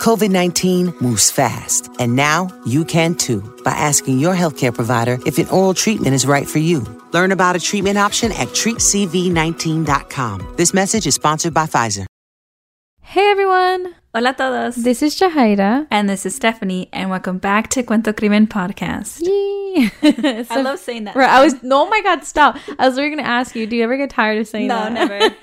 COVID 19 moves fast, and now you can too by asking your healthcare provider if an oral treatment is right for you. Learn about a treatment option at treatcv19.com. This message is sponsored by Pfizer. Hey everyone! Hola todos. This is Jahaira. And this is Stephanie, and welcome back to Cuento Crimen Podcast. Yay! I love saying that. Right, I was, no, oh my God, stop. I was really going to ask you, do you ever get tired of saying no, that? never.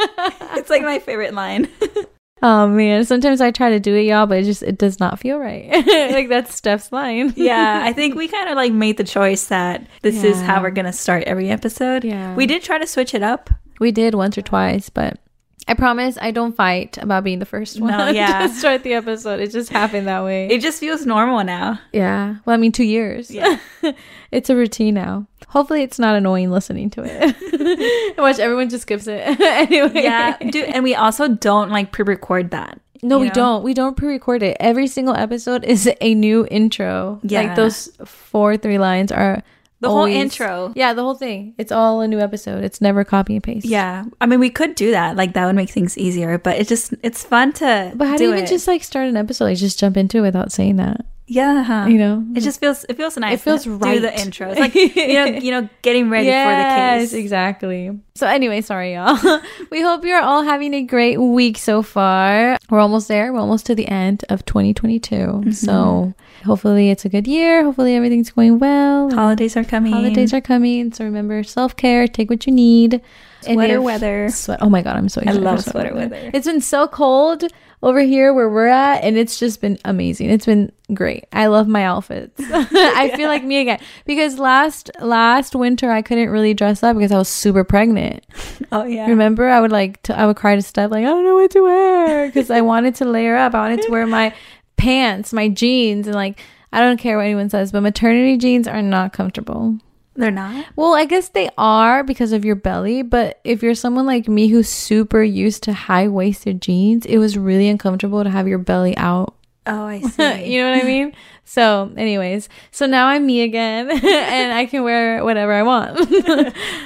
it's like my favorite line. Oh man, sometimes I try to do it, y'all, but it just it does not feel right. like that's Steph's line. yeah, I think we kind of like made the choice that this is how we're gonna start every episode. Yeah. we did try to switch it up. We did once or twice, but I promise I don't fight about being the first one. No, yeah. to start the episode. It just happened that way. It just feels normal now. yeah. Well, I mean, two years. Yeah. it's a routine now. Hopefully, it's not annoying listening to it. Watch everyone just skips it anyway. Yeah, dude, and we also don't like pre-record that. No, we know? don't. We don't pre-record it. Every single episode is a new intro. Yeah. Like those four three lines are The whole intro. Yeah, the whole thing. It's all a new episode. It's never copy and paste. Yeah, I mean, we could do that. Like that would make things easier. But it just it's fun to. But how do you even it. just like start an episode? Like just jump into it without saying that. Yeah? You know? It just feels it feels nice. It feels right. Do the intro. It's like you know you know getting ready for the Yes, case. exactly. So anyway, sorry y'all. we hope you're all having a great week so far. We're almost there. We're almost to the end of 2022. Mm-hmm. So hopefully it's a good year. Hopefully everything's going well. Holidays are coming. Holidays are coming, so remember self care. Take what you need. Sweater if- weather. Sweat. Oh my god, I'm so excited. I love for sweater weather. It's been so cold over here where we're at, and it's just been amazing. It's been great. I love my outfits. I feel like me again because last last winter I couldn't really dress up because I was super pregnant. Oh yeah. Remember, I would like to, I would cry to stuff like I don't know what to wear because I wanted to layer up. I wanted to wear my pants, my jeans, and like I don't care what anyone says, but maternity jeans are not comfortable. They're not. Well, I guess they are because of your belly, but if you're someone like me who's super used to high waisted jeans, it was really uncomfortable to have your belly out. Oh, I see. you know what I mean? So, anyways, so now I'm me again and I can wear whatever I want.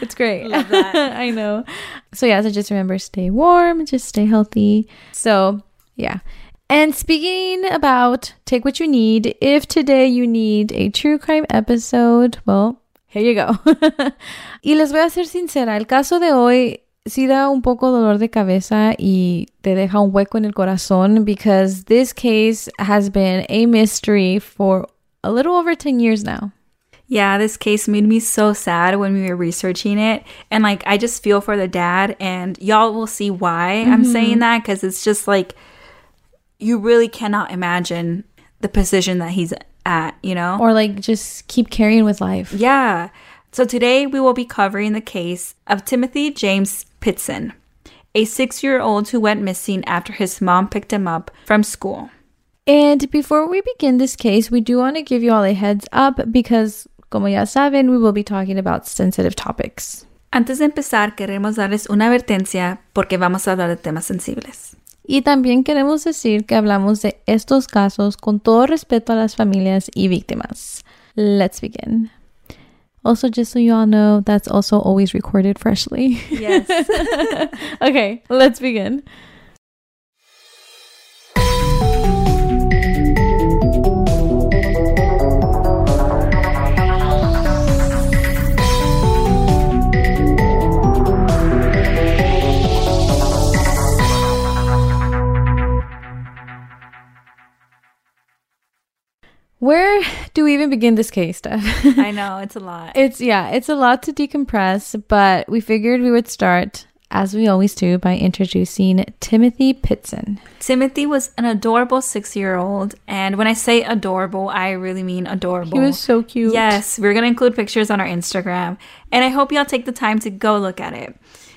it's great. Love that. I know. So, yeah, so just remember stay warm, just stay healthy. So, yeah. And speaking about take what you need, if today you need a true crime episode, well, here you go. y les voy a ser sincera, el caso de hoy sí da un poco dolor de cabeza y te deja un hueco en el corazón because this case has been a mystery for a little over 10 years now. Yeah, this case made me so sad when we were researching it. And like, I just feel for the dad, and y'all will see why I'm mm-hmm. saying that because it's just like you really cannot imagine the position that he's at, you know? Or like just keep carrying with life. Yeah. So today we will be covering the case of Timothy James Pitzen, a six year old who went missing after his mom picked him up from school. And before we begin this case, we do want to give you all a heads up because, como ya saben, we will be talking about sensitive topics. Antes de empezar, queremos darles una advertencia porque vamos a hablar de temas sensibles. Y también queremos decir que hablamos de estos casos con todo respeto a las familias y víctimas. Let's begin. Also, just so you all know, that's also always recorded freshly. Yes. okay, let's begin. Where do we even begin this case, Steph? I know, it's a lot. It's yeah, it's a lot to decompress, but we figured we would start as we always do by introducing Timothy Pitzen. Timothy was an adorable six year old. And when I say adorable, I really mean adorable. He was so cute. Yes, we're going to include pictures on our Instagram. And I hope y'all take the time to go look at it.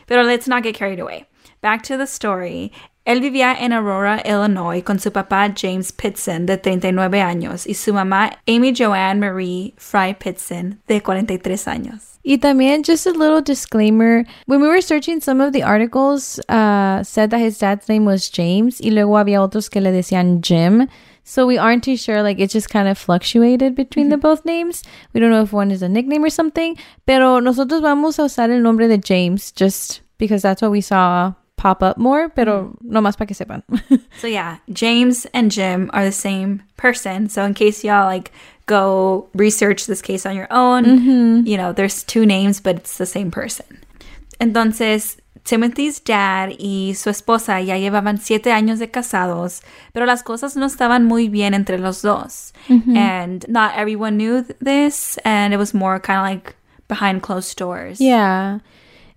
But let's not get carried away. Back to the story. Él vivía en Aurora, Illinois, con su papá James Pitson, de 39 años, y su mamá Amy Joanne Marie Fry Pitson, de 43 años. Y también, just a little disclaimer, when we were searching some of the articles, uh, said that his dad's name was James, y luego había otros que le decían Jim. So we aren't too sure, like it just kind of fluctuated between the both names. We don't know if one is a nickname or something, pero nosotros vamos a usar el nombre de James just because that's what we saw pop up more, pero mm. no más para que sepan. So yeah, James and Jim are the same person. So in case y'all like go research this case on your own, mm-hmm. you know, there's two names, but it's the same person. Entonces, Timothy's dad y su esposa ya llevaban siete años de casados, pero las cosas no estaban muy bien entre los dos. Mm-hmm. And not everyone knew th- this, and it was more kind of like behind closed doors. Yeah.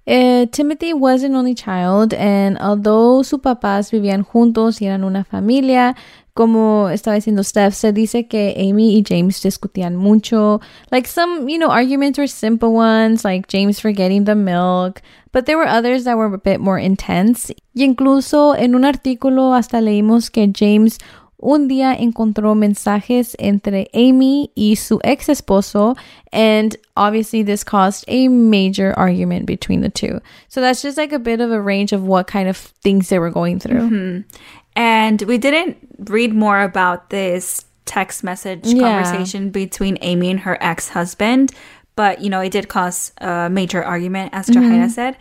Eh, Timothy was an only child, and although sus papás vivían juntos y eran una familia, como estaba diciendo Steph, se dice que Amy y James discutían mucho. Like some, you know, arguments were simple ones, like James forgetting the milk, but there were others that were a bit more intense. Y incluso en un artículo hasta leímos que James un día encontró mensajes entre Amy y su ex esposo, and obviously this caused a major argument between the two. So that's just like a bit of a range of what kind of things they were going through. Mm-hmm. And we didn't read more about this text message Yeah. conversation between Amy and her ex husband, but you know, it did cause a major argument, as Jahaira mm-hmm. said.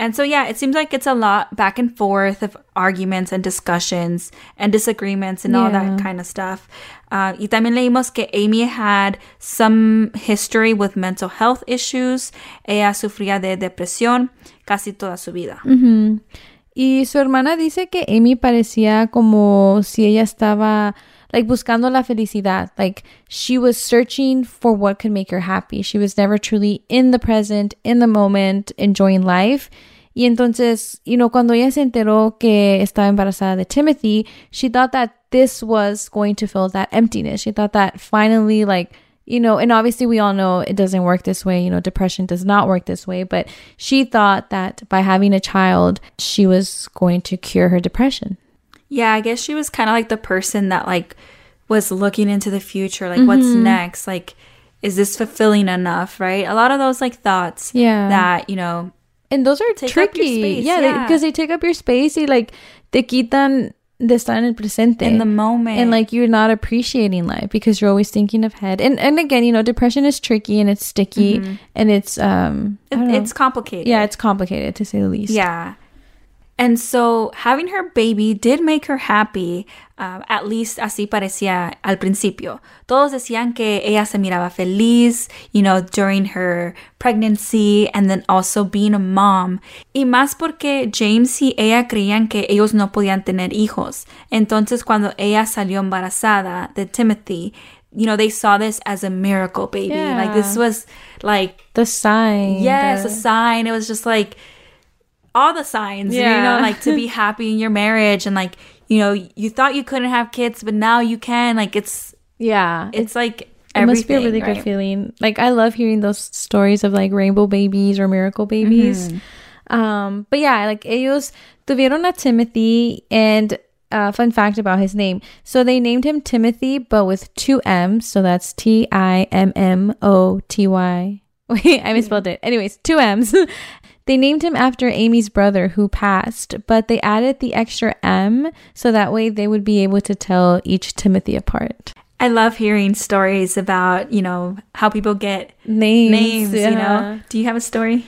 And so, yeah, it seems like it's a lot back and forth of arguments and discussions and disagreements and all that kind of stuff. Uh, y también leímos que Amy had some history with mental health issues. Ella sufría de depresión casi toda su vida. Y su hermana dice que Amy parecía como si ella estaba like buscando la felicidad. Like she was searching for what could make her happy. She was never truly in the present, in the moment, enjoying life. Y entonces, you know, cuando ella se enteró que estaba embarazada de Timothy, she thought that this was going to fill that emptiness. She thought that finally, like, you know, and obviously we all know it doesn't work this way. You know, depression does not work this way. But she thought that by having a child, she was going to cure her depression. Yeah, I guess she was kind of like the person that like was looking into the future, like what's Mm-hmm. next? Like is this fulfilling enough, right? A lot of those like thoughts Yeah. that, you know, And those are Take up your tricky. space, yeah, yeah. because they, take up your space. Y like they quitan de estar en el presente. in the moment. and like you're not appreciating life because you're always thinking ahead. And and again, you know, depression is tricky and it's sticky and it's um It- it's complicated. yeah, it's complicated to say the least. Yeah. And so having her baby did make her happy, uh, at least así parecía al principio. Todos decían que ella se miraba feliz, you know, during her pregnancy and then also being a mom. Y más porque James y ella creían que ellos no podían tener hijos. Entonces cuando ella salió embarazada de Timothy, you know, they saw this as a miracle baby. Like this was like The sign. Yes, the- a sign. It was just like all the signs, you know, like to be happy in your marriage and like, you know, you thought you couldn't have kids, but now you can. Like it's yeah. it's like it must be a really right? good feeling. Like I love hearing those stories of like rainbow babies or miracle babies. Mm-hmm. Um, but yeah, like ellos tuvieron a Timothy and uh, fun fact about his name. So they named him Timothy, but with two M's. So that's T I M M O T Y. Wait, I misspelled it. Anyways, two M's. they named him after Amy's brother who passed, but they added the extra M so that way they would be able to tell each Timothy apart. I love hearing stories about, you know, how people get Names, names, you know. Do you have a story?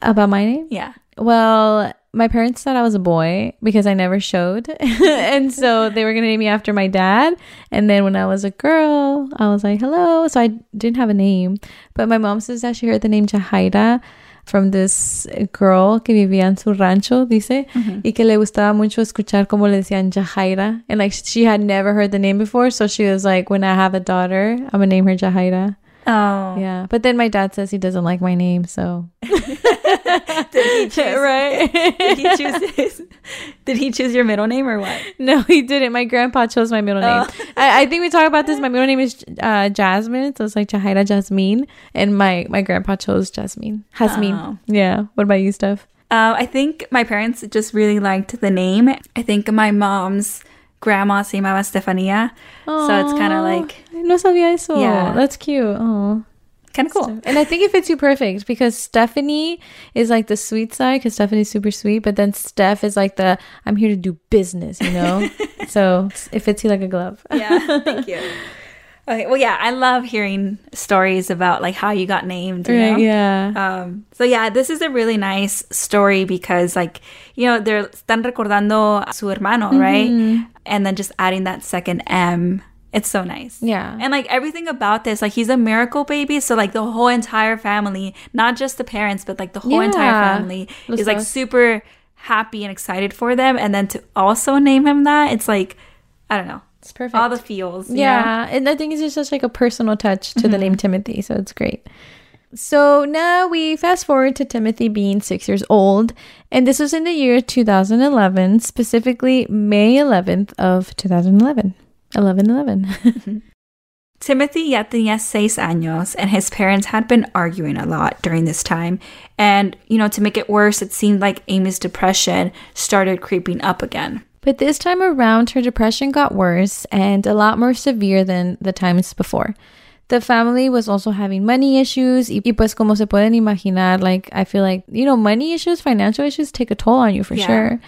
About my name? Yeah. Well, my parents thought I was a boy because I never showed. and so they were going to name me after my dad. And then when I was a girl, I was like, hello. So I didn't have a name. But my mom says that she heard the name Jahaira from this girl que vivía en su rancho, dice, y que le gustaba mucho escuchar como le decían Jahaira. And like she had never heard the name before. So she was like, when I have a daughter, I'm going to name her Jahaira. Oh. Yeah. But then my dad says he doesn't like my name. So. Did he choose right. Did he choose his, Did he choose your middle name or what? No, he didn't. My grandpa chose my middle name. Oh. I, I think we talked about this. My middle name is uh, Jasmine, so it's like Jahaira Jasmine, and my my grandpa chose Jasmine. Jasmine. Oh. Yeah. What about you, Steph? Uh, I think my parents just really liked the name. I think my mom's grandma se llamaba Stefania. So it's kind of like no sabía eso. Yeah. That's cute. Oh. Kind of cool. And I think it fits you perfect because Stephanie is like the sweet side because Stephanie's super sweet, but then Steph is like the I'm here to do business, you know? so it fits you like a glove. Yeah, thank you. Okay, well, yeah, I love hearing stories about like how you got named. You know? Right, yeah. Um, so yeah, this is a really nice story because like, you know, they're están recordando a su hermano, right? And then just adding that second M. It's so nice. Yeah. And like everything about this, like he's a miracle baby. So like the whole entire family, not just the parents, but like the whole entire Yeah. family Los is like super happy and excited for them. And then to also name him that, it's like, I don't know, It's perfect. all the feels. you know? yeah. And I think it's just such like a personal touch to the mm-hmm. name Timothy. So it's great. So now we fast forward to Timothy being six years old. And this was in the year 2011, specifically May 11th of 2011. 11 11. Timothy ya tenía seis años, and his parents had been arguing a lot during this time. And, you know, to make it worse, it seemed like Amy's depression started creeping up again. But this time around, her depression got worse and a lot more severe than the times before. The family was also having money issues. Y y pues, como se pueden imaginar, like, I feel like, you know, money issues, financial issues take a toll on you for Yeah. sure.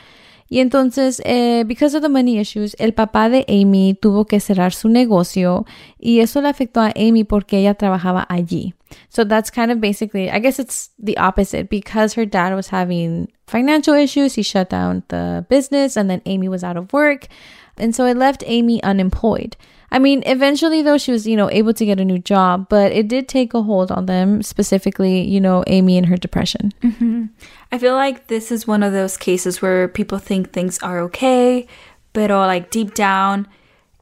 Y entonces, eh, because of the money issues, el papá de Amy tuvo que cerrar su negocio y eso le afectó a Amy porque ella trabajaba allí. So that's kind of basically, I guess it's the opposite because her dad was having financial issues. He shut down the business and then Amy was out of work. And so it left Amy unemployed. I mean, eventually though, she was, you know, able to get a new job, but it did take a hold on them, specifically, you know, Amy and her depression. Mm-hmm. I feel like this is one of those cases where people think things are okay, but all like deep down,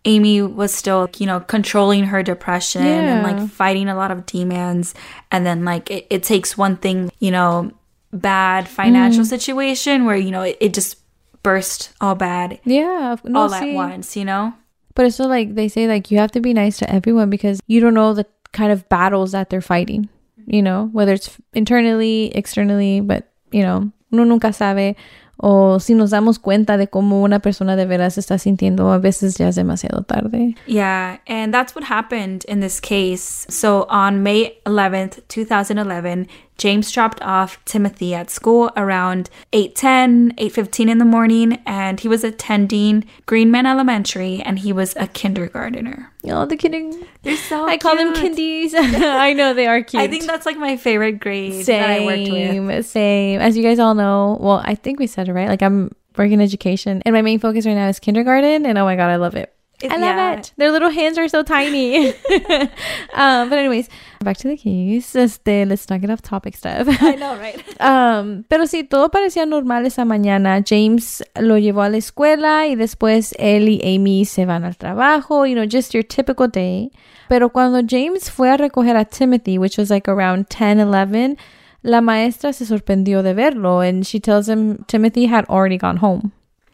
Amy was still, you know, controlling her depression and like fighting a lot of demons. And then, like, it, it takes one thing, you know, bad financial mm. situation where, you know, it, it just burst all bad Yeah. No, all sí. at once, you know? But it's so like they say like you have to be nice to everyone because you don't know the kind of battles that they're fighting, you know, whether it's internally, externally, but you know, uno nunca sabe o si nos damos cuenta de cómo una persona de veras está sintiendo, a veces ya es demasiado tarde. Yeah, and that's what happened in this case. So on May 11th, 2011, James dropped off Timothy at school around 8:10, 8:15 in the morning, and he was attending Greenman Elementary and he was a kindergartner. Oh, the kidding. They're so I call them kindies. I know they are cute. I think that's like my favorite grade that I worked with. same, same. As you guys all know, well, I think we said it right. Like I'm working education, and my main focus right now is kindergarten, and oh my god, I love it. I love yeah. it. Their little hands are so tiny. um, but anyways, back to the case. Este, let's not get off topic stuff. I know, right? Um, pero sí, todo parecía normal esa mañana. James lo llevó a la escuela y después él y Amy se van al trabajo, you know, just your typical day. Pero cuando James fue a recoger a Timothy, which was like around 10, 11, la maestra se sorprendió de verlo and she tells him Timothy had already gone home.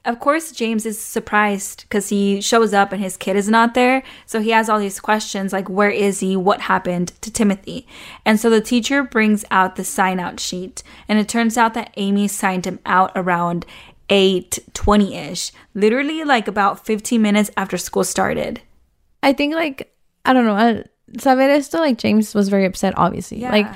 Of course, James is surprised because he shows up and his kid is not there. So he has all these questions like, where is he? What happened to Timothy? And so the teacher brings out the sign out sheet. And it turns out that Amy signed him out around 8:20 ish, literally like about 15 minutes after school started. I think like, I don't know, al saber esto, like James was very upset, obviously. Yeah. Like,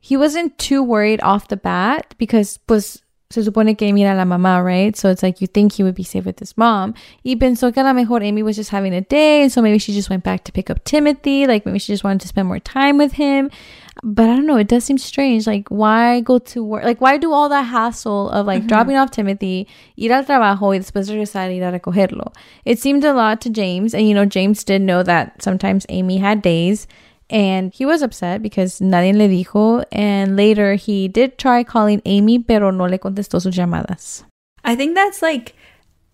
he wasn't too worried off the bat because pues se supone que Amy era la mamá, right? So it's like you think he would be safe with his mom. Y pensó que a lo mejor Amy was just having a day, and so maybe she just went back to pick up Timothy. Like maybe she just wanted to spend more time with him. But I don't know. It does seem strange. Like why go to work? Like why do all that hassle of like mm-hmm. dropping off Timothy, ir al trabajo y después regresar y ir a recogerlo? It seemed a lot to James, and you know James did know that sometimes Amy had days. And he was upset because nadie le dijo. And later he did try calling Amy, pero no le contestó sus llamadas. I think that's like,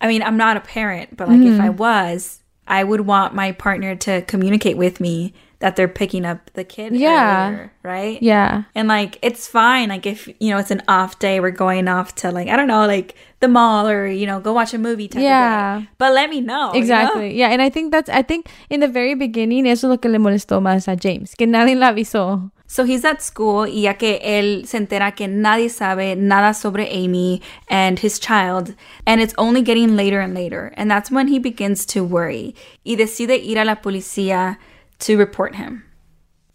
I mean, I'm not a parent, but like if I Mm-hmm. was, I would want my partner to communicate with me that they're picking up the kid. Yeah. earlier, right. Yeah. And like it's fine. Like if you know it's an off day, we're going off to like I don't know, like the mall or you know go watch a movie. Type Yeah. Of day. But let me know. you know? Exactly. Yeah. And I think that's, I think in the very beginning, eso lo que le molestó más a James, que nadie le avisó. So he's at school y ya que él se entera que nadie sabe nada sobre Amy and his child, and it's only getting later and later. And that's when he begins to worry y decide ir a la policía to report him.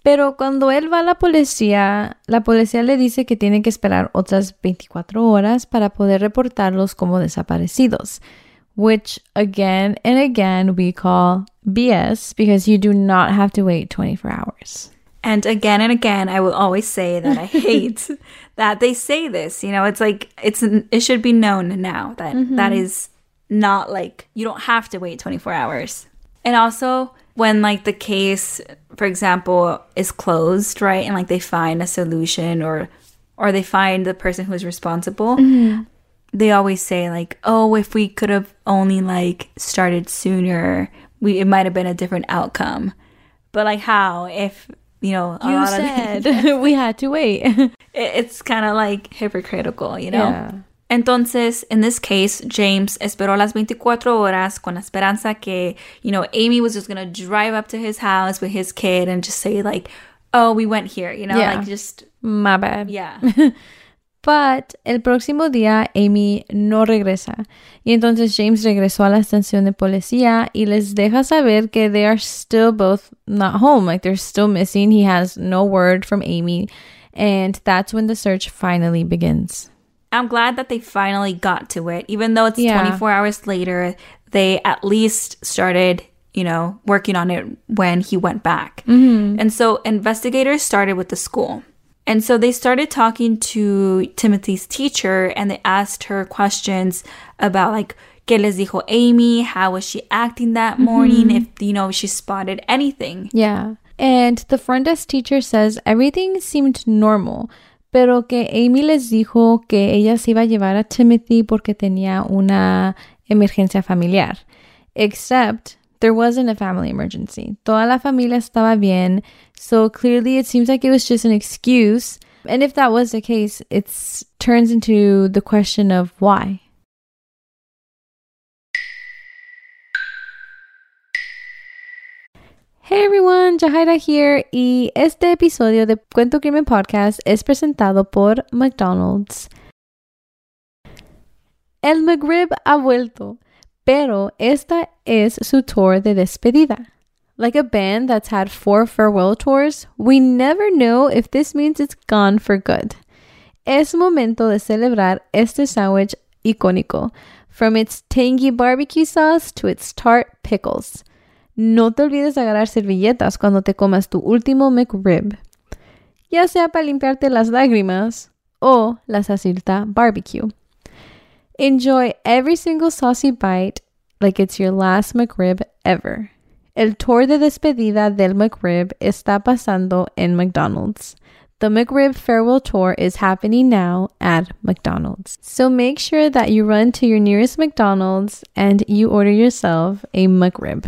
Pero cuando él va a la policía, la policía le dice que tiene que esperar otras 24 horas para poder reportarlos como desaparecidos, which again and again we call BS because you do not have to wait 24 hours. And again and again, I will always say that I hate that they say this. You know, it's like it's it should be known now that, that mm-hmm. is not like you don't have to wait 24 hours. And also when like the case, for example, is closed, right? And like they find a solution or or they find the person who's responsible, mm-hmm. they always say like, "Oh, if we could have only like started sooner, we it might have been a different outcome." But like how if you know You said we had to wait. it- it's kind of like hypocritical, you know? Yeah. Entonces, in this case, James esperó las 24 horas con la esperanza que, you know, Amy was just going to drive up to his house with his kid and just say, like, oh, we went here, you know? Yeah. Like, just, My bad. yeah. But el próximo día Amy no regresa y entonces James regresó a la estación de policía y les deja saber que they are still both not home, like they're still missing. He has no word from Amy and that's when the search finally begins. I'm glad that they finally got to it. Even though it's Yeah. 24 hours later, they at least started, you know, working on it when he went back. Mm-hmm. And so investigators started with the school. And so they started talking to Timothy's teacher and they asked her questions about like ¿Qué les dijo Amy? How was she acting that mm-hmm. morning? If you know she spotted anything. Yeah. And the front desk teacher says everything seemed normal, pero que Amy les dijo que ella se iba a llevar a Timothy porque tenía una emergencia familiar. Except there wasn't a family emergency. Toda la familia estaba bien, so clearly it seems like it was just an excuse. And if that was the case, it turns into the question of why. Hey everyone, Jahaira here y este episodio de Cuento Crimen Podcast es presentado por McDonald's. El McRib ha vuelto, pero esta es su tour de despedida. Like a band that's had four farewell tours, we never know if this means it's gone for good. Es momento de celebrar este sandwich icónico, from its tangy barbecue sauce to its tart pickles. No te olvides de agarrar servilletas cuando te comas tu último McRib, ya sea para limpiarte las lágrimas o la salsita barbecue. Enjoy every single saucy bite like it's your last McRib ever. El tour de despedida del McRib está pasando en McDonald's. The McRib farewell tour is happening now at McDonald's. So make sure that you run to your nearest McDonald's and you order yourself a McRib.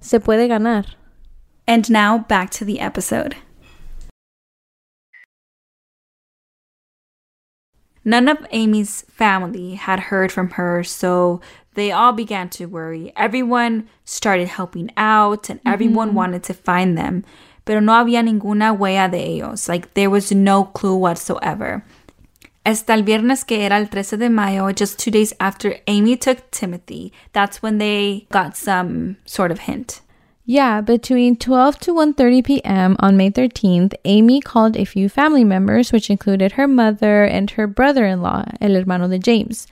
Se puede ganar. And now back to the episode. None of Amy's family had heard from her, so they all began to worry. Everyone started helping out and mm-hmm, everyone mm-hmm. wanted to find them. Pero no había ninguna huella de ellos. Like there was no clue whatsoever. Hasta el viernes que era el 13 de mayo, just two days after Amy took Timothy. That's when they got some sort of hint. Yeah, between 12 to 1:30 p.m. on May 13th, Amy called a few family members, which included her mother and her brother-in-law, el hermano de James.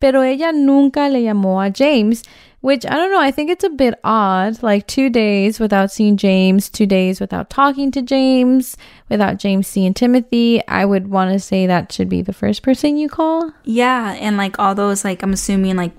Pero ella nunca le llamó a James, which I don't know, I think it's a bit odd. Like 2 days without seeing James, 2 days without talking to James, without James seeing Timothy. I would want to say that should be the first person you call. Yeah, and like all those like I'm assuming like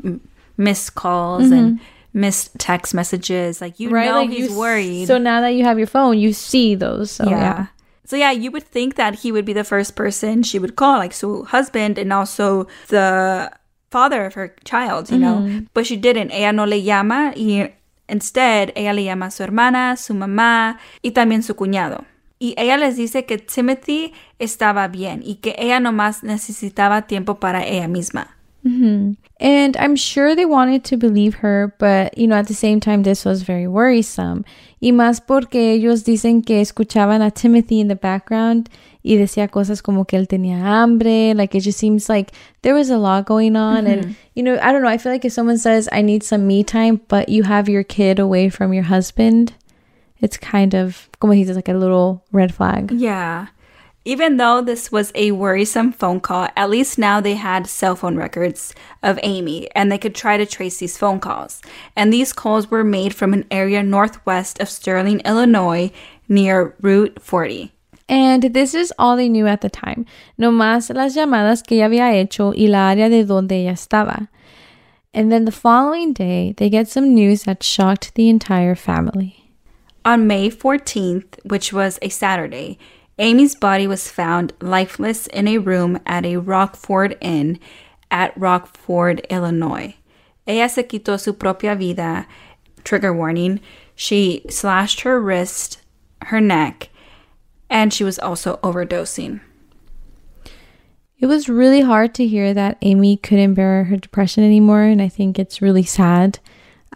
missed calls and mm-hmm. missed text messages, like you know Like, he's you- worried. So now that you have your phone, you see those. So yeah. yeah. So yeah, you would think that he would be the first person she would call, like so husband and also the father of her child, you know. But she didn't. Ella no le llama y instead ella le llama a su hermana, su mamá y también su cuñado. Y ella les dice que Timothy estaba bien y que ella nomás necesitaba tiempo para ella misma. Mm-hmm. And I'm sure they wanted to believe her, but you know, at the same time, this was very worrisome. Y más porque ellos dicen que escuchaban a Timothy in the background y decía cosas como que él tenía hambre. Like it just seems like there was a lot going on. And mm-hmm. you know, I don't know. I feel like if someone says, I need some me time, but you have your kid away from your husband, it's kind of, como he says, like a little red flag. Yeah. Even though this was a worrisome phone call, at least now they had cell phone records of Amy and they could try to trace these phone calls. And these calls were made from an area northwest of Sterling, Illinois, near Route 40. And this is all they knew at the time. No más las llamadas que ella había hecho y la área de donde ella estaba. And then the following day, they get some news that shocked the entire family. On May 14th, which was a Saturday, Amy's body was found lifeless in a room at a Rockford Inn at Rockford, Illinois. Ella se quitó su propia vida. Trigger warning. She slashed her wrist, her neck, and she was also overdosing. It was really hard to hear that Amy couldn't bear her depression anymore, and I think it's really sad.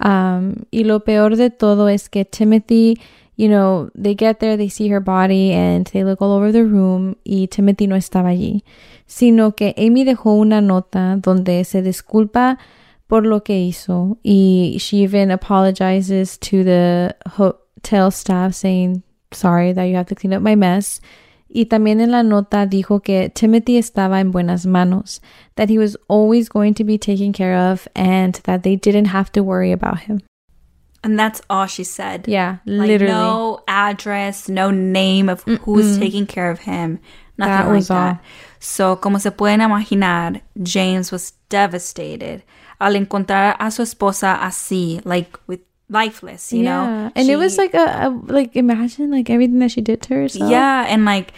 Um, y lo peor de todo es que Timothy, you know, they get there, they see her body, and they look all over the room, y Timothy no estaba allí. Sino que Amy dejó una nota donde se disculpa por lo que hizo, y she even apologizes to the hotel staff saying, sorry that you have to clean up my mess. Y también en la nota dijo que Timothy estaba en buenas manos, that he was always going to be taken care of, and that they didn't have to worry about him. And that's all she said. Yeah, Like, literally. no address, no name of who's taking care of him. Nothing That like was all. that. So, como se pueden imaginar, James was devastated al encontrar a su esposa así, like with lifeless, you yeah, know? and it was like a, a like imagine like everything that she did to herself. yeah, and like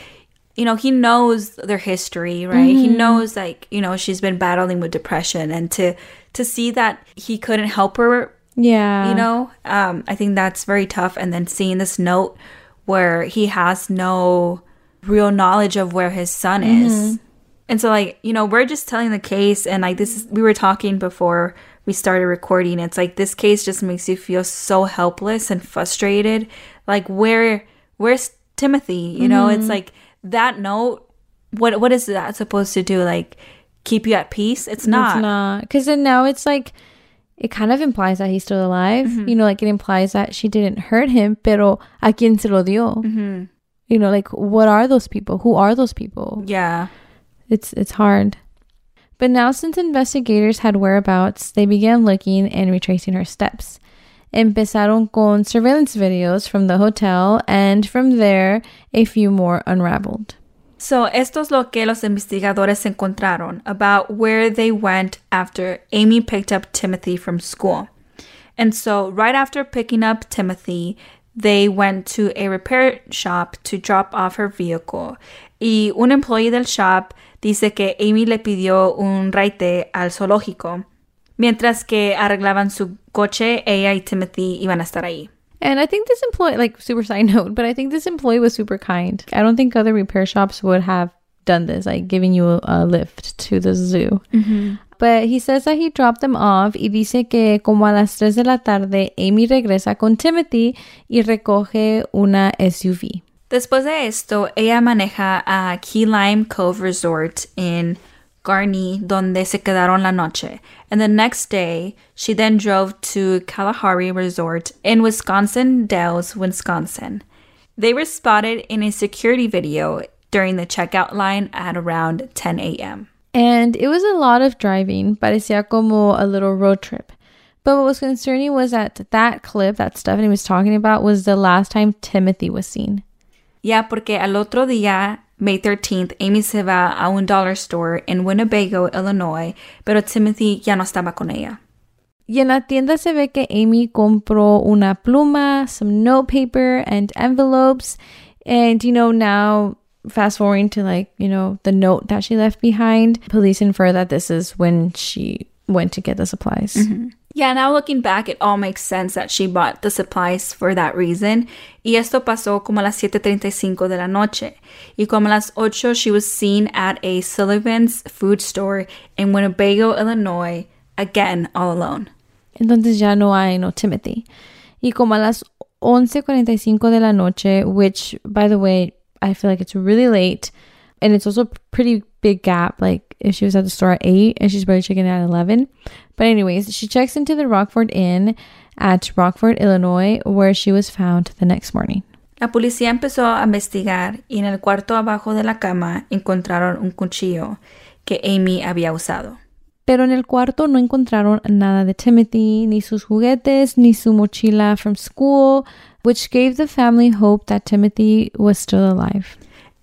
you know, he knows their history, right? He mm-hmm. knows like, you know, she's been battling with depression and to to see that he couldn't help her yeah, you know? Um i think that's very tough. And then seeing this note where he has no real knowledge of where his son is. And so like you know we're just telling the case. And like this is we were talking before we started recording. It's like this case just makes you feel so helpless and frustrated. Like where where's timothy? You know it's like that note what what is that supposed to do? Like keep you at peace? It's not It's not. because then now it's like it kind of implies that he's still alive. Mm-hmm. You know, like it implies that she didn't hurt him, pero a quien se lo dio. Mm-hmm. You know, like what are those people? Who are those people? yeah It's it's hard. But now since investigators had whereabouts, they began looking and retracing her steps. Empezaron con surveillance videos from the hotel and from there a few more unraveled. So, esto es lo que los investigadores encontraron about where they went after Amy picked up Timothy from school. And so, right after picking up Timothy, they went to a repair shop to drop off her vehicle. Y un employee del shop dice que Amy le pidió un raite al zoológico. Mientras que arreglaban su coche, ella y Timothy iban a estar ahí. And I think this employee, like super side note, but I think this employee was super kind. I don't think other repair shops would have done this, like giving you a, lift to the zoo. Mm-hmm. But he says that he dropped them off y dice que como a las 3 de la tarde, Amy regresa con Timothy y recoge una SUV. Después de esto, ella maneja a Key Lime Cove Resort in Gurnee, donde se quedaron la noche. And the next day, she then drove to Kalahari Resort in Wisconsin Dells, Wisconsin. They were spotted in a security video during the checkout line at around 10 a.m. And it was a lot of driving, parecía como a little road trip. But what was concerning was that that clip that Stephanie was talking about was the last time Timothy was seen. Yeah, porque al otro día, May 13th, Amy se va a un dollar store in Winnebago, Illinois, pero Timothy ya no estaba con ella. Y en la tienda se ve que Amy compró una pluma, some notepaper, and envelopes. And, you know, now fast forwarding to like, you know, the note that she left behind, police infer that this is when she went to get the supplies. Mm-hmm. Yeah, now looking back, it all makes sense that she bought the supplies for that reason. Y esto pasó como a las 7.35 de la noche. Y como a las 8, she was seen at a Sullivan's food store in Winnebago, Illinois, again, all alone. Entonces ya no hay no Timothy. Y como a las 11.45 de la noche, which, by the way, I feel like it's really late. And it's also pretty big gap. Like if she was at the store at 8 and she's probably checking at 11. But, anyways, she checks into the Rockford Inn at Rockford, Illinois, where she was found the next morning. La policía empezó a investigar y en el cuarto abajo de la cama encontraron un cuchillo que Amy había usado. Pero en el cuarto no encontraron nada de Timothy, ni sus juguetes, ni su mochila from school, which gave the family hope that Timothy was still alive.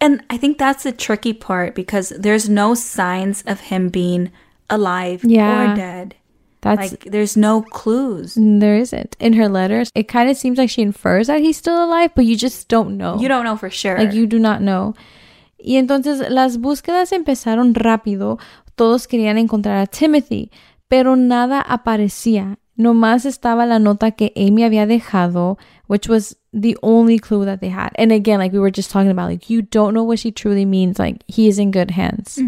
And I think that's the tricky part because there's no signs of him being alive Yeah. or dead. That's like there's no clues. there isn't. In her letters, it kind of seems like she infers that he's still alive, but you just don't know. You don't know for sure. Like you do not know. Y entonces las búsquedas empezaron rápido. Todos querían encontrar a Timothy, pero nada aparecía. Nomás estaba la nota que Amy había dejado, which was the only clue that they had. And again, like we were just talking about, like you don't know what she truly means. Like he is in good hands.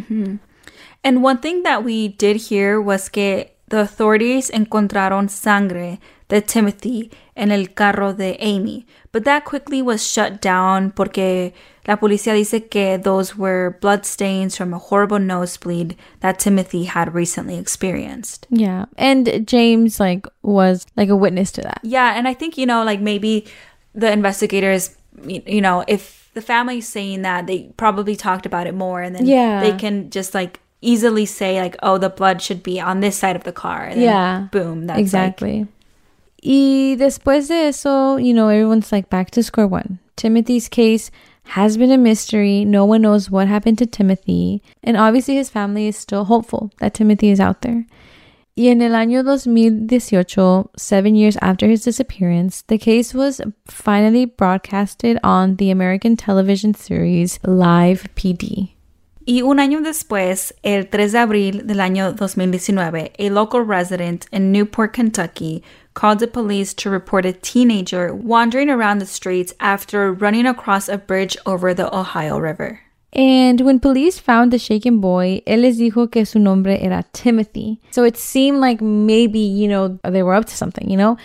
And one thing that we did hear was que the authorities encontraron sangre de Timothy en el carro de Amy, but that quickly was shut down porque la policía dice que those were bloodstains from a horrible nosebleed that Timothy had recently experienced. Yeah. And James like was like a witness to that. Yeah, and I think you know, like maybe the investigators, you know, if the family's saying that, they probably talked about it more, and then Yeah. they can just like easily say like, oh, the blood should be on this side of the car. Yeah. boom, that's like- exactly. Y después de eso, you know, everyone's like back to square one. Timothy's case has been a mystery. No one knows what happened to Timothy. And obviously his family is still hopeful that Timothy is out there. Y en el año 2018, seven years after his disappearance, the case was finally broadcasted on the American television series Live PD. Y un año después, el 3 de abril del año 2019, a local resident in Newport, Kentucky, called the police to report a teenager wandering around the streets after running across a bridge over the Ohio River. And when police found the shaken boy, él les dijo que su nombre era Timothy. So it seemed like maybe, you know, they were up to something, you know?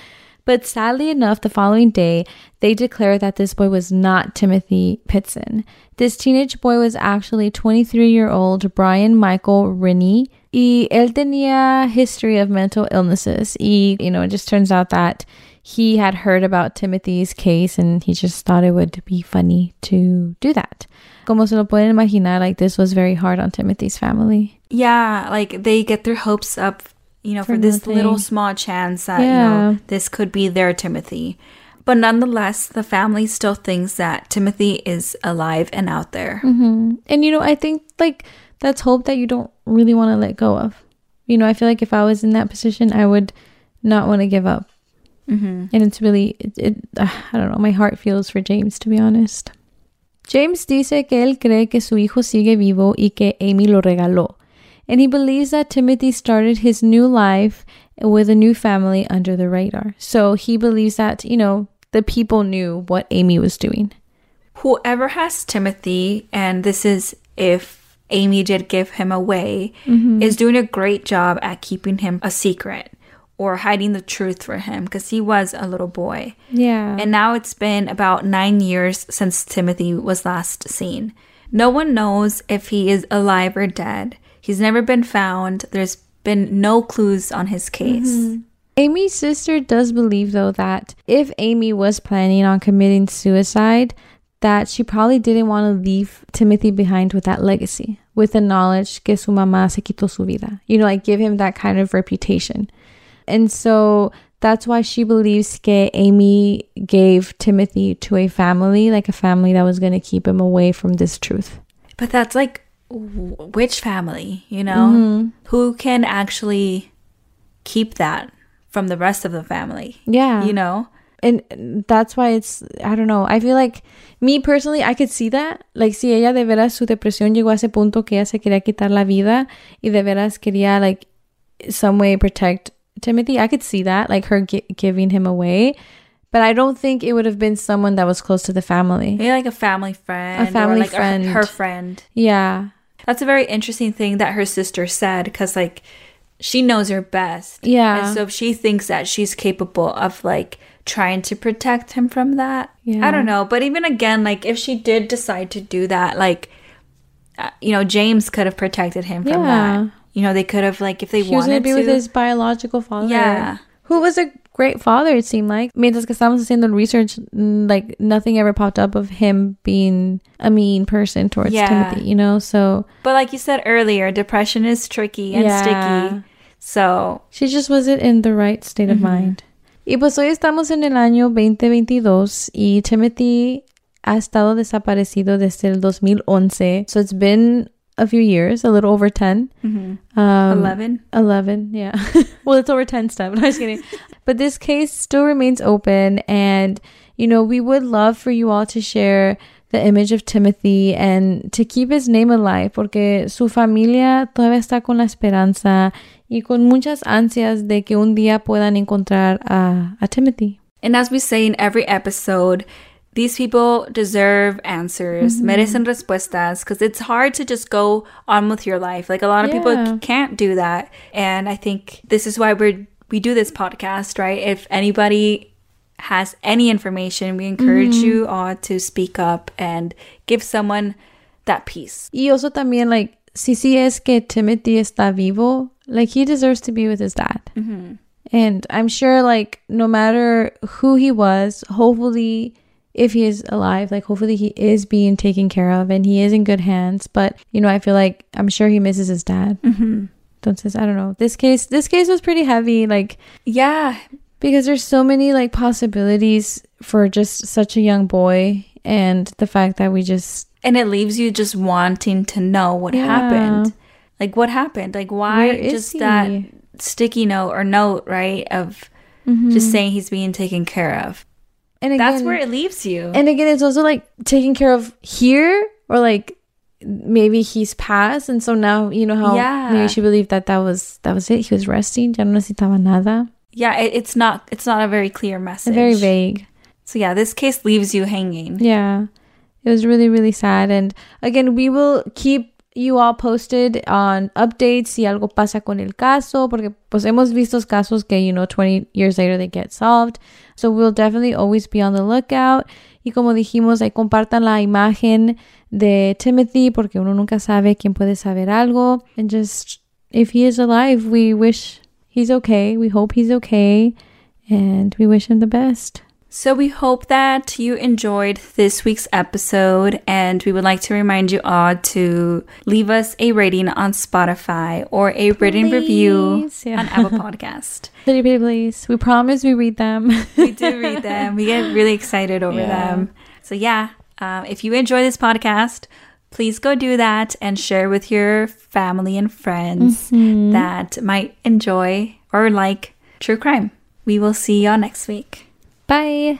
But sadly enough, the following day, they declared that this boy was not Timothy Pitzen. This teenage boy was actually 23 year old Brian Michael Rini. Y él tenía history of mental illnesses. Y, you know, it just turns out that he had heard about Timothy's case and he just thought it would be funny to do that. Como se lo pueden imaginar, like this was very hard on Timothy's family. Yeah, like they get their hopes up, you know, for, For this little small chance that, you know, this could be their Timothy. But nonetheless, the family still thinks that Timothy is alive and out there. And you know, I think like that's hope that you don't really want to let go of. You know, I feel like if I was in that position, I would not want to give up. And it's really, it, it, uh, I don't know, my heart feels for James, to be honest. James dice que él cree que su hijo sigue vivo y que Amy lo regaló. And he believes that Timothy started his new life with a new family under the radar. So he believes that, you know, the people knew what Amy was doing. Whoever has Timothy, and this is if Amy did give him away, mm-hmm. is doing a great job at keeping him a secret or hiding the truth for him because he was a little boy. Yeah. And now it's been about nine years since Timothy was last seen. No one knows if he is alive or dead. He's never been found. There's been no clues on his case. Mm-hmm. Amy's sister does believe though that if Amy was planning on committing suicide, that she probably didn't want to leave Timothy behind with that legacy, with the knowledge que su mamá se quitó su vida. You know, like give him that kind of reputation. And so that's why she believes que Amy gave Timothy to a family, like a family that was going to keep him away from this truth. But that's like which family, you know? Mm-hmm. Who can actually keep that from the rest of the family? Yeah. You know? and that's why it's I don't know. I feel like me personally I could see that. Like si ella de veras su depresión llegó a ese punto que ella se quería quitar la vida y de veras quería like some way protect Timothy. I could see that like her gi- giving him away. But I don't think it would have been someone that was close to the family. Maybe like a family friend. A family or like friend. Her, her friend. Yeah. That's a very interesting thing that her sister said because, like, she knows her best. Yeah. And so if she thinks that she's capable of, like, trying to protect him from that. Yeah. I don't know. But even again, like, if she did decide to do that, like, uh, you know, James could have protected him from Yeah. that. You know, they could have, like, if they He was wanted gonna be to. with his biological father. Yeah. Who was a great father, it seemed like. Mientras que estábamos haciendo research, mm, like nothing ever popped up of him being a mean person towards Yeah. Timothy, you know? So but like you said earlier, depression is tricky and Yeah. sticky. So, she just wasn't in the right state of mind. Y pues hoy estamos en el año 2022 y Timothy ha estado desaparecido desde el 2011. So it's been a few years, a little over 10. Um, 11. 11, yeah. well, it's over 10 stuff. No, I'm just kidding. but this case still remains open. And, you know, we would love for you all to share the image of Timothy and to keep his name alive porque su familia todavía está con la esperanza y con muchas ansias de que un día puedan encontrar a, a Timothy. And as we say in every episode, these people deserve answers, mm-hmm. merecen respuestas, because it's hard to just go on with your life. Like a lot of people Yeah. c- can't do that, and I think this is why we're we do this podcast, right? If anybody has any information, we encourage mm-hmm. you all to speak up and give someone that peace. Y also también, like, si sí es que Timothy está vivo, like, he deserves to be with his dad. Mm-hmm. And I'm sure, like, no matter who he was, hopefully, if he is alive, like, hopefully he is being taken care of and he is in good hands. But, you know, I feel like I'm sure he misses his dad. Mm-hmm. Entonces, I don't know. This case, this case was pretty heavy, like, Yeah, because there's so many, like, possibilities for just such a young boy. And the fact that we just, and it leaves you just wanting to know what Yeah. happened. Like what happened? Like why just he? that sticky note or note, right? Of just saying he's being taken care of. And again, That's where it leaves you. And again, it's also like taken care of here, or like maybe he's passed, and so now you know how Yeah. maybe she believed that that was that was it. He was resting. Ya no necesitaba nada. yeah, it, it's not it's not a very clear message. Very vague. So yeah, this case leaves you hanging. Yeah, it was really really sad. And again, we will keep you all posted on updates si algo pasa con el caso, porque pues hemos visto casos que you know 20 years later they get solved. So we'll definitely always be on the lookout. Y como dijimos, ahí compartan la imagen de Timothy porque uno nunca sabe quién puede saber algo. And just if he is alive, we wish he's okay. We hope he's okay. And we wish him the best. So we hope that you enjoyed this week's episode and we would like to remind you all to leave us a rating on Spotify or a written review yeah. on Apple Podcast. Please. We promise we read them. we do read them. We get really excited over Yeah. them. So yeah, um, if you enjoy this podcast, please go do that and share with your family and friends that might enjoy or like true crime. We will see y'all next week. Bye.